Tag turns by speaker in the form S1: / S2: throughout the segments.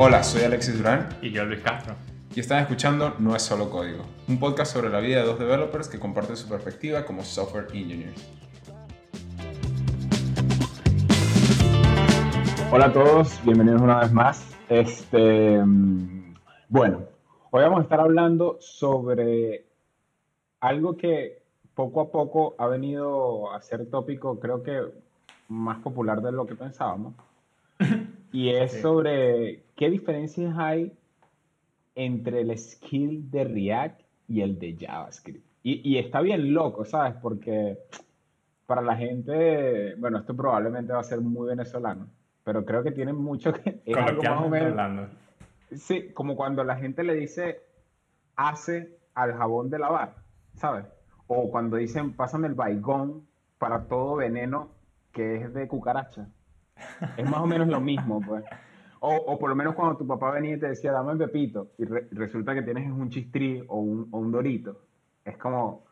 S1: Hola, soy Alexis Durán
S2: Y yo, Luis Castro.
S1: y están escuchando No es solo código, un podcast sobre la vida de dos developers que comparten su perspectiva como software engineers.
S3: Hola a todos, bienvenidos una vez más. Este, mm, bueno, hoy vamos a estar hablando sobre algo que poco a poco ha venido a ser tópico, creo que más popular de lo que pensábamos. Y es
S2: Sí.
S3: sobre qué diferencias hay entre el skill de React y el de JavaScript. Y, y está bien loco, ¿sabes? Porque para la gente, bueno, esto probablemente va a ser muy venezolano, pero creo que tiene mucho que... Es algo más o menos...
S2: hablando.
S3: Sí, como cuando la gente le dice hace al jabón de lavar, ¿sabes? O cuando dicen pásame el baigón para todo veneno que es de cucaracha. Es más o menos lo mismo, pues. O, o por lo menos cuando tu papá venía y te decía dame el pepito y re- resulta que tienes un chistrí o un, o un dorito. Es como,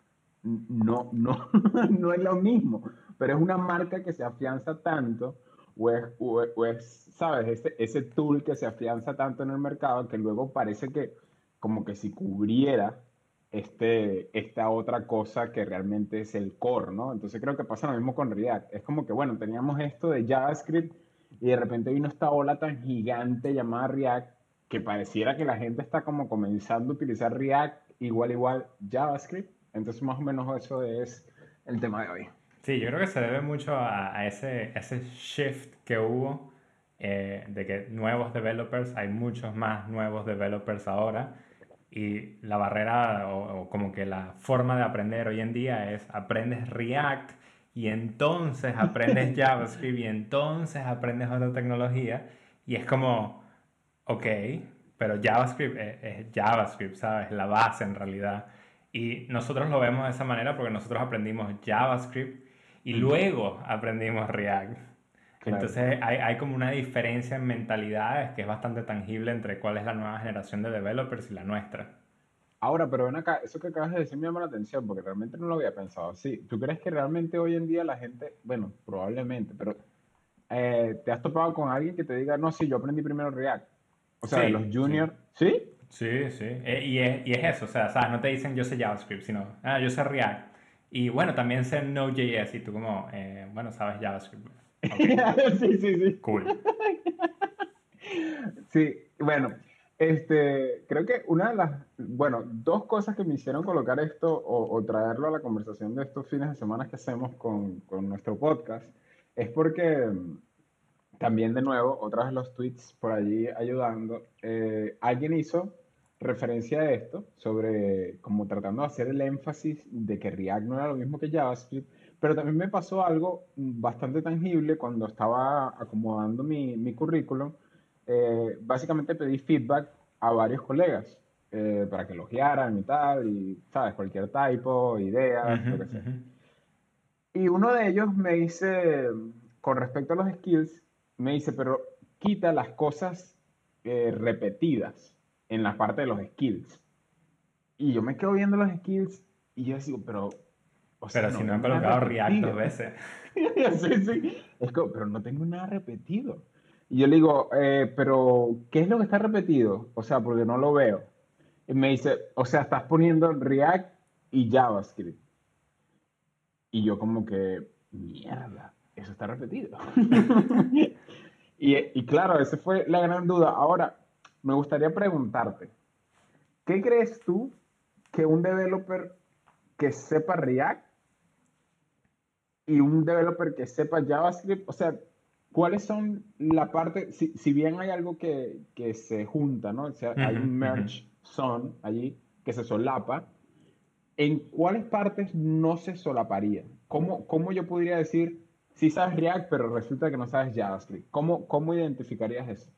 S3: no, no, no es lo mismo, pero es una marca que se afianza tanto o es, o es- o es, ¿sabes? Ese, ese tool que se afianza tanto en el mercado que luego parece que como que si cubriera este, esta otra cosa que realmente es el core, ¿no? Entonces creo que pasa lo mismo con React. Es como que, bueno, teníamos esto de JavaScript y de repente vino esta ola tan gigante llamada React que pareciera que la gente está como comenzando a utilizar React igual, igual JavaScript. Entonces más o menos eso es el tema de hoy.
S2: Sí, yo creo que se debe mucho a, ese, ese shift que hubo eh, de que nuevos developers, hay muchos más nuevos developers ahora y la barrera o, o como que la forma de aprender hoy en día es aprendes React y entonces aprendes JavaScript y entonces aprendes otra tecnología y es como, ok, pero JavaScript es, es JavaScript, ¿sabes? La base en realidad. Y nosotros lo vemos de esa manera porque nosotros aprendimos JavaScript y luego aprendimos React.
S3: Claro.
S2: Entonces hay, hay como una diferencia en mentalidades que es bastante tangible entre cuál es la nueva generación de developers y la nuestra.
S3: Ahora, pero ven acá, eso que acabas de decir me llama la atención porque realmente no lo había pensado así. ¿Tú crees que realmente hoy en día la gente, bueno, probablemente, pero eh, ¿te has topado con alguien que te diga, no, sí, yo aprendí primero React? O sea,
S2: Sí,
S3: de los juniors, ¿sí?
S2: Sí, sí. Eh, y, es, y es eso, o sea, ¿sabes? No te dicen yo sé JavaScript, sino, ah, yo sé React. Y bueno, también sé Node.js y tú como, eh, bueno, sabes JavaScript.
S3: Sí, sí, sí.
S2: cool.
S3: Sí, bueno, este, creo que una de las, bueno, dos cosas que me hicieron colocar esto o, o traerlo a la conversación de estos fines de semana que hacemos con, con nuestro podcast es porque mm, también de nuevo, otra vez los tweets por allí ayudando, eh, alguien hizo referencia a esto sobre como tratando de hacer el énfasis de que React no era lo mismo que JavaScript, pero también me pasó algo mm, bastante tangible cuando estaba acomodando mi, mi currículum. Eh, básicamente pedí feedback a varios colegas eh, para que elogiaran y tal, y, ¿sabes? Cualquier typo, ideas, lo que sea. Y uno de ellos me dice, con respecto a los skills, me dice, pero quita las cosas eh, repetidas en la parte de los skills. Y yo me quedo viendo los skills y yo digo, pero... o sea,
S2: Pero si no han colocado React
S3: repetido".
S2: dos veces.
S3: sí, sí. Es como, pero no tengo nada repetido. Y yo le digo, eh, pero ¿qué es lo que está repetido? O sea, porque no lo veo. Y me dice, o sea, estás poniendo React y JavaScript. Y yo como que, mierda, eso está repetido. y, y claro, esa fue la gran duda. Ahora, me gustaría preguntarte, ¿qué crees tú que un developer que sepa React y un developer que sepa JavaScript, o sea, ¿cuáles son la parte, si, si bien hay algo que, que se junta, ¿no? O sea, hay un merge son allí que se solapa, ¿en cuáles partes no se solaparía? ¿Cómo, cómo yo podría decir, si sabes React, pero resulta que no sabes JavaScript? ¿Cómo, cómo identificarías eso?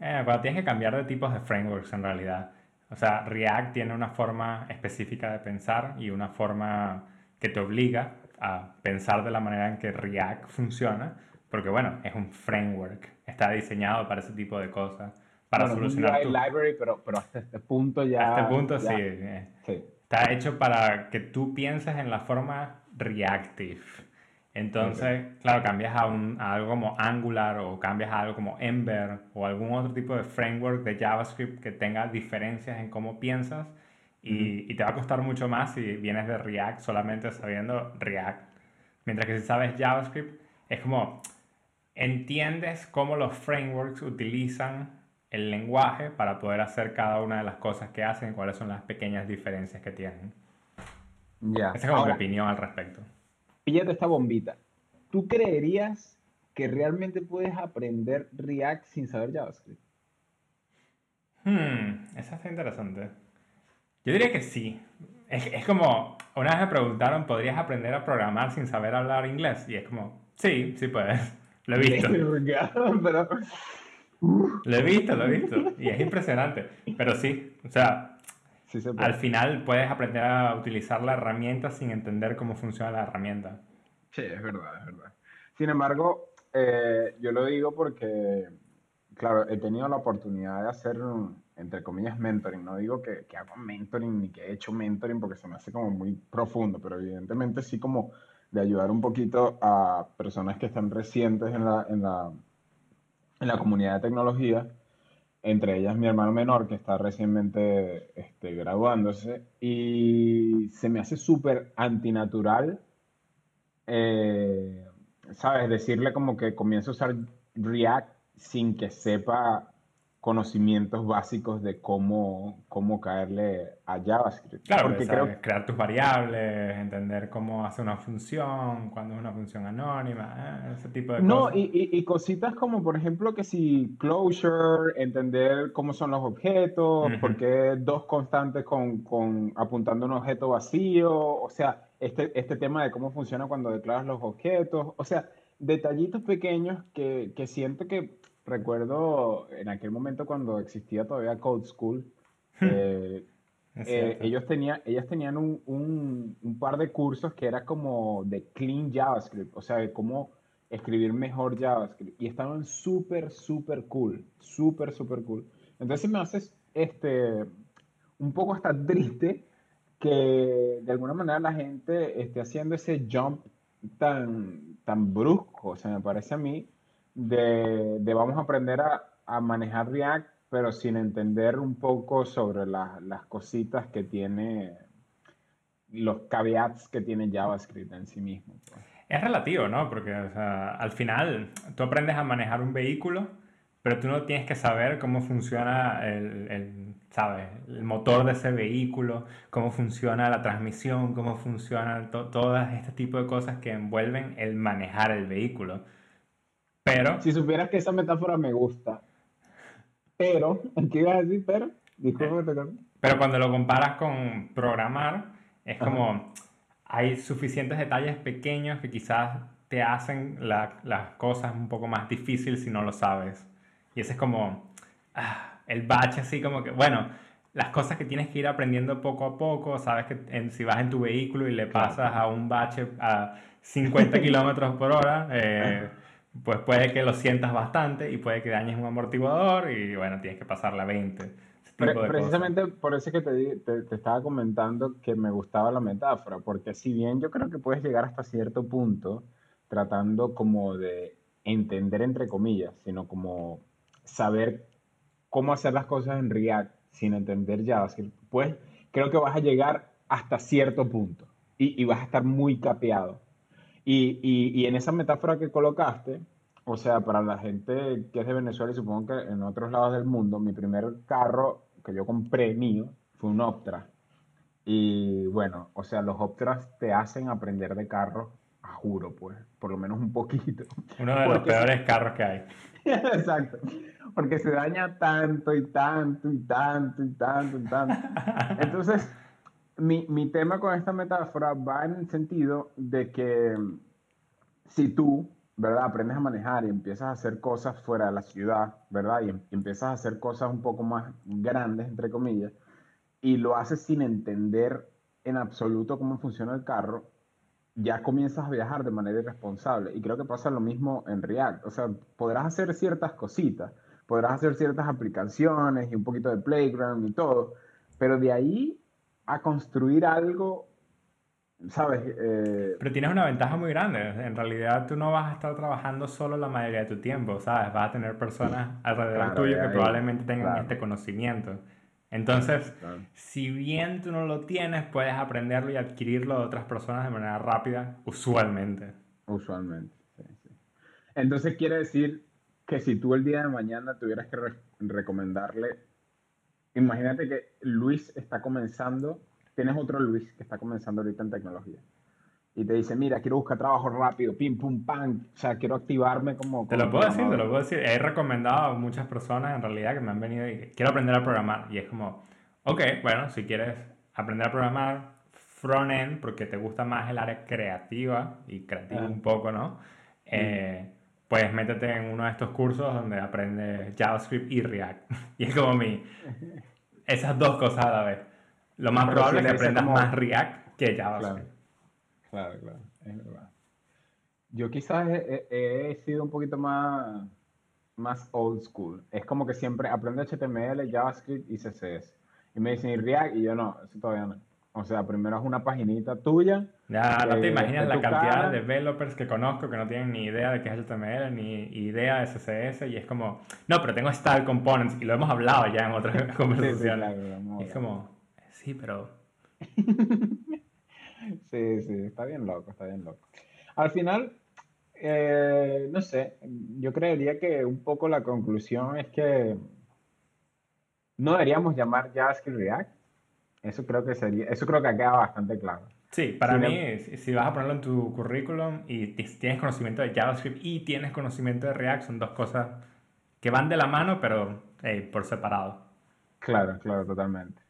S2: Eh, pero tienes que cambiar de tipos de frameworks en realidad. O sea, React tiene una forma específica de pensar y una forma que te obliga a pensar de la manera en que React funciona, porque bueno, es un framework, está diseñado para ese tipo de cosas, para
S3: Bueno, es un
S2: solucionar
S3: UI
S2: tu-
S3: library, pero, pero hasta este punto ya...
S2: A este punto
S3: ya-
S2: sí. eh,
S3: sí.
S2: Está hecho para que tú pienses en la forma reactive. Entonces, claro, cambias a, un, a, algo como Angular o cambias a algo como Ember o algún otro tipo de framework de JavaScript que tenga diferencias en cómo piensas y, y, te va a costar mucho más si vienes de React solamente sabiendo React. Mientras que si sabes JavaScript, es como entiendes cómo los frameworks utilizan el lenguaje para poder hacer cada una de las cosas que hacen, cuáles son las pequeñas diferencias que tienen.
S3: Ya.
S2: Esa es como mi opinión al respecto
S3: píllate esta bombita. ¿Tú creerías que realmente puedes aprender React sin saber JavaScript?
S2: Hmm, esa está interesante. Yo diría que sí. Es, es, como, una vez me preguntaron, ¿podrías aprender a programar sin saber hablar inglés? Y es como, sí, sí puedes. Lo he visto.
S3: Pero...
S2: Lo he visto, lo he visto. Y es impresionante. Pero sí, o sea, al final puedes aprender a utilizar la herramienta sin entender cómo funciona la herramienta.
S3: Sí, es verdad, es verdad. Sin embargo, eh, yo lo digo porque, claro, he tenido la oportunidad de hacer, entre comillas, mentoring. No digo que, que hago mentoring ni que he hecho mentoring porque se me hace como muy profundo, pero evidentemente sí como de ayudar un poquito a personas que están recientes en la, en la, en la comunidad de tecnología entre ellas mi hermano menor que está recientemente este, graduándose y se me hace súper antinatural, eh, ¿sabes? Decirle como que comienzo a usar React sin que sepa conocimientos básicos de cómo, cómo caerle a JavaScript.
S2: Claro, porque creo... crear tus variables, entender cómo hace una función, cuando es una función anónima, eh, ese tipo de
S3: no,
S2: cosas.
S3: No, y, y, cositas como, por ejemplo, que si closure, entender cómo son los objetos, por qué dos constantes con, con, apuntando a un objeto vacío, o sea, este, este tema de cómo funciona cuando declaras los objetos, o sea, detallitos pequeños que, que siento que recuerdo en aquel momento cuando existía todavía Code School, eh, eh, ellos tenían, ellas tenían un, un, un, par de cursos que era como de clean JavaScript, o sea, de cómo escribir mejor JavaScript. Y estaban súper, súper cool, súper, súper cool. Entonces me hace este, un poco hasta triste que de alguna manera la gente esté haciendo ese jump tan, tan brusco, o sea, me parece a mí, de, vamos a aprender a, manejar React, pero sin entender un poco sobre las cositas que tiene, los caveats que tiene JavaScript en sí mismo. Pues.
S2: Es relativo, ¿no? Porque al final tú aprendes a manejar un vehículo, pero tú no tienes que saber cómo funciona el, ¿sabes? el motor de ese vehículo, cómo funciona la transmisión, cómo funciona todo este tipo de cosas que envuelven el manejar el vehículo. Pero.
S3: Si supieras que esa metáfora me gusta. Pero, ¿qué ibas a decir? Pero,
S2: Pero cuando lo comparas con programar, es como. Hay suficientes detalles pequeños que quizás te hacen las cosas un poco más difíciles si no lo sabes. Y ese es como. Ah, el bache, así como que. Bueno, las cosas que tienes que ir aprendiendo poco a poco. Sabes que si vas en tu vehículo y le pasas a un bache a 50 kilómetros por hora. Eh, pues puede que lo sientas bastante y puede que dañes un amortiguador y bueno, tienes que pasarle a 20.
S3: precisamente por eso que te, te, estaba comentando que me gustaba la metáfora, porque si bien yo creo que puedes llegar hasta cierto punto tratando como de entender entre comillas, sino como saber cómo hacer las cosas en React sin entender JavaScript, pues creo que vas a llegar hasta cierto punto y, y vas a estar muy capeado. Y, y, en esa metáfora que colocaste, o sea, para la gente que es de Venezuela y supongo que en otros lados del mundo, mi primer carro que yo compré mío fue un Optra. Y bueno, o sea, los Optras te hacen aprender de carro, a juro, pues, por lo menos un poquito.
S2: Uno de los peores carros que hay.
S3: Exacto. Porque se daña tanto y tanto y tanto y tanto y tanto. Entonces, mi, mi, tema con esta metáfora va en el sentido de que si tú, ¿verdad? Aprendes a manejar y empiezas a hacer cosas fuera de la ciudad, ¿verdad? Y, em, empiezas a hacer cosas un poco más grandes, entre comillas, y lo haces sin entender en absoluto cómo funciona el carro, ya comienzas a viajar de manera irresponsable. Y creo que pasa lo mismo en React. O sea, podrás hacer ciertas cositas, podrás hacer ciertas aplicaciones y un poquito de playground y todo, pero de ahí a construir algo ¿sabes? Eh,
S2: Pero tienes una ventaja muy grande. En realidad tú no vas a estar trabajando solo la mayoría de tu tiempo, ¿sabes? Vas a tener personas alrededor
S3: Claro,
S2: tuyo que
S3: ahí,
S2: probablemente tengan
S3: claro.
S2: este conocimiento. Entonces,
S3: Claro.
S2: si bien tú no lo tienes, puedes aprenderlo y adquirirlo de otras personas de manera rápida, usualmente.
S3: Usualmente. sí, sí. Entonces quiere decir que si tú el día de mañana tuvieras que re- recomendarle, imagínate que Luis está comenzando, tienes otro Luis que está comenzando ahorita en tecnología. Y te dice, mira, quiero buscar trabajo rápido, pim, pum, pam. O sea, quiero activarme como...
S2: Te lo puedo decir, te
S3: programador".
S2: lo puedo decir. He recomendado a muchas personas en realidad que me han venido y quiero aprender a programar. Y es como, ok, bueno, si quieres aprender a programar front-end porque te gusta más el área creativa y creativa
S3: Ah.
S2: un poco, ¿no? Eh, pues métete en uno de estos cursos donde aprendes JavaScript y React. Y es como mi... Esas dos cosas a la vez. Lo más probable
S3: sí
S2: es que aprendas
S3: como-
S2: más React que JavaScript.
S3: Claro, claro, es verdad. Yo quizás he, he- sido un poquito más, más old school. Es como que siempre aprendo HTML, JavaScript y CSS. Y me dicen, ¿y React? Y yo no, eso todavía no. O sea, primero es una paginita tuya.
S2: Ya no te
S3: eh,
S2: imaginas la cantidad
S3: cara.
S2: de developers que conozco que no tienen ni idea de qué es HTML, ni idea de CSS, y es como, no, pero tengo Style Components, y lo hemos hablado ya en otras
S3: Sí, sí,
S2: conversaciones.
S3: claro,
S2: Y es como, sí, pero...
S3: Sí, sí, está bien loco, está bien loco. Al final, eh, no sé, yo creería que un poco la conclusión es que no deberíamos llamar JavaScript React. Eso creo que sería, eso creo que ha quedado bastante claro.
S2: Sí, para mí, si si vas a ponerlo en tu currículum y ti- tienes conocimiento de JavaScript y tienes conocimiento de React, son dos cosas que van de la mano, pero hey, por separado.
S3: Claro, claro, totalmente.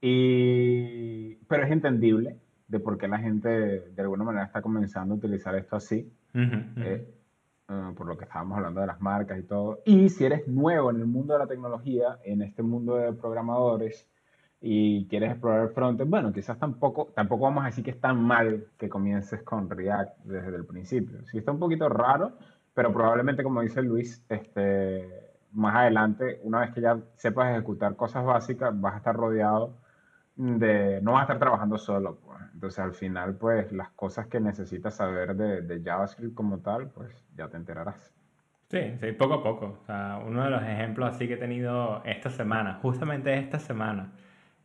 S3: Y, pero es entendible de por qué la gente de alguna manera está comenzando a utilizar esto así.
S2: Ujú, ujú.
S3: eh, eh, por lo que estábamos hablando de las marcas y todo. Y si eres nuevo en el mundo de la tecnología, en este mundo de programadores, y quieres explorar el frontend, bueno, quizás tampoco, tampoco vamos a decir que es tan mal que comiences con React desde el principio. Sí está un poquito raro, pero probablemente, como dice Luis, este, más adelante, una vez que ya sepas ejecutar cosas básicas, vas a estar rodeado de, no vas a estar trabajando solo, pues. Entonces, al final, pues, las cosas que necesitas saber de, de JavaScript como tal, pues, ya te enterarás.
S2: Sí, sí, poco a poco. O sea, uno de los ejemplos así que he tenido esta semana, justamente esta semana,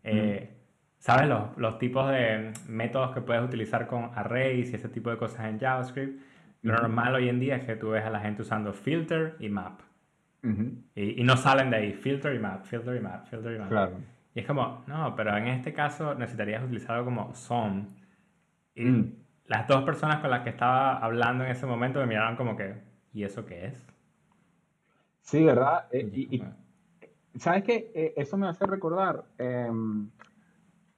S2: eh, ¿sabes? Los, los tipos de métodos que puedes utilizar con arrays y ese tipo de cosas en JavaScript. Lo normal hoy en día es que tú ves a la gente usando filter y map.
S3: Ujú,
S2: Y, y no salen de ahí, filter y map, filter y map, filter y map.
S3: Claro.
S2: Y es como, no, pero en este caso necesitarías utilizar algo como SOM. Y
S3: Mm.
S2: las dos personas con las que estaba hablando en ese momento me miraron como que, ¿y eso qué es?
S3: Sí, ¿verdad? Eh, y, y. ¿Sabes qué? Eh, eso me hace recordar. em,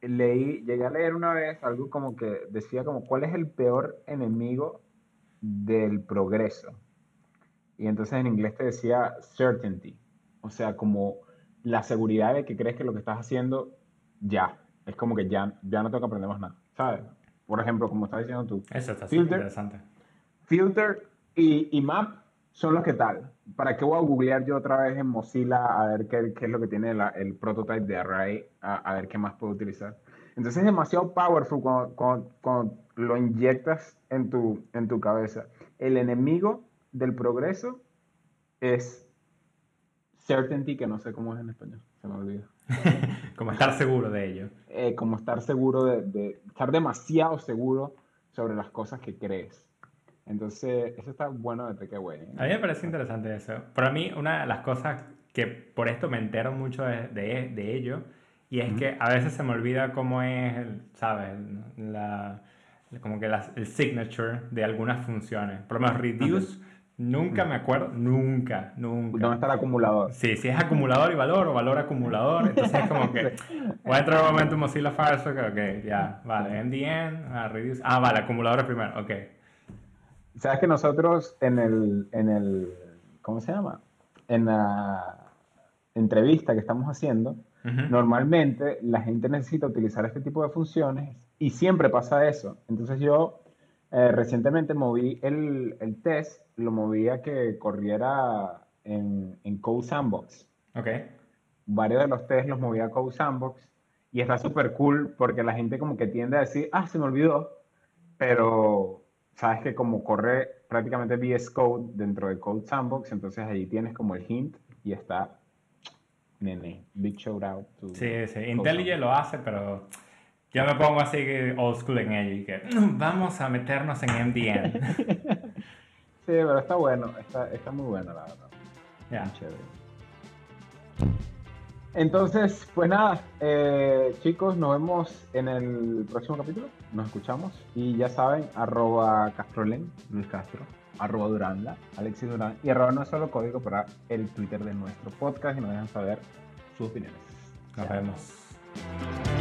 S3: leí, llegué a leer una vez algo como que decía como cuál es el peor enemigo del progreso. Y entonces en inglés te decía certainty. O sea, como la seguridad de que crees que lo que estás haciendo ya. Es como que ya, ya no tengo que aprender más nada. ¿Sabes? Por ejemplo, como estás diciendo tú.
S2: Eso está
S3: Filter.
S2: interesante.
S3: Filter y, y Map son los que tal. ¿Para qué voy a googlear yo otra vez en Mozilla a ver qué, qué es lo que tiene la- el prototype de Array, a, a ver qué más puedo utilizar? Entonces es demasiado powerful cuando, cuando- cuando lo inyectas en tu, en tu cabeza. El enemigo del progreso es certainty, que no sé cómo es en español, se me olvida.
S2: Como estar seguro de ello.
S3: Eh, como estar seguro de, de- estar demasiado seguro sobre las cosas que crees. Entonces, eso está bueno de Takeaway. ¿eh?
S2: A mí me parece interesante eso. Para mí, una de las cosas que por esto me entero mucho de, de- de ello, y es que a veces se me olvida cómo es, el, ¿sabes? La, como que las- el signature de algunas funciones. Por lo menos reduce, nunca me acuerdo, nunca, nunca.
S3: ¿Dónde está el acumulador?
S2: Sí, si es acumulador y valor o valor acumulador, entonces es como que voy a entrar un momento en Mozilla Firefox, ok, ya, vale, MDN, ah, reduce, ah, vale, acumuladores primero, ok.
S3: Sabes que nosotros en el, en el, ¿cómo se llama? En la entrevista que estamos haciendo, normalmente la gente necesita utilizar este tipo de funciones y siempre pasa eso. Entonces yo eh, recientemente moví el, el test, lo moví a que corriera en, en Code Sandbox.
S2: Ok,
S3: Varios de los tests los moví a Code Sandbox y está súper cool porque la gente como que tiende a decir, ah, se me olvidó, pero sabes que como corre prácticamente VS Code dentro de Code Sandbox, entonces ahí tienes como el hint y está, nene, big shout out to
S2: Sí, sí, IntelliJ lo hace, pero yo me pongo así old school en ello y que "Mm, vamos a meternos en MDN.
S3: Sí, pero está bueno, está, está muy bueno, la verdad.
S2: Ya.
S3: Muy chévere. Entonces, pues nada, eh, chicos, nos vemos en el próximo capítulo. Nos escuchamos. Y ya saben, arroba Castrolen, Luis Castro, arroba Duranda, Alexis Durán, y arroba no es solo código para el Twitter de nuestro podcast y nos dejan saber sus opiniones.
S2: Nos
S3: Chao.
S2: vemos.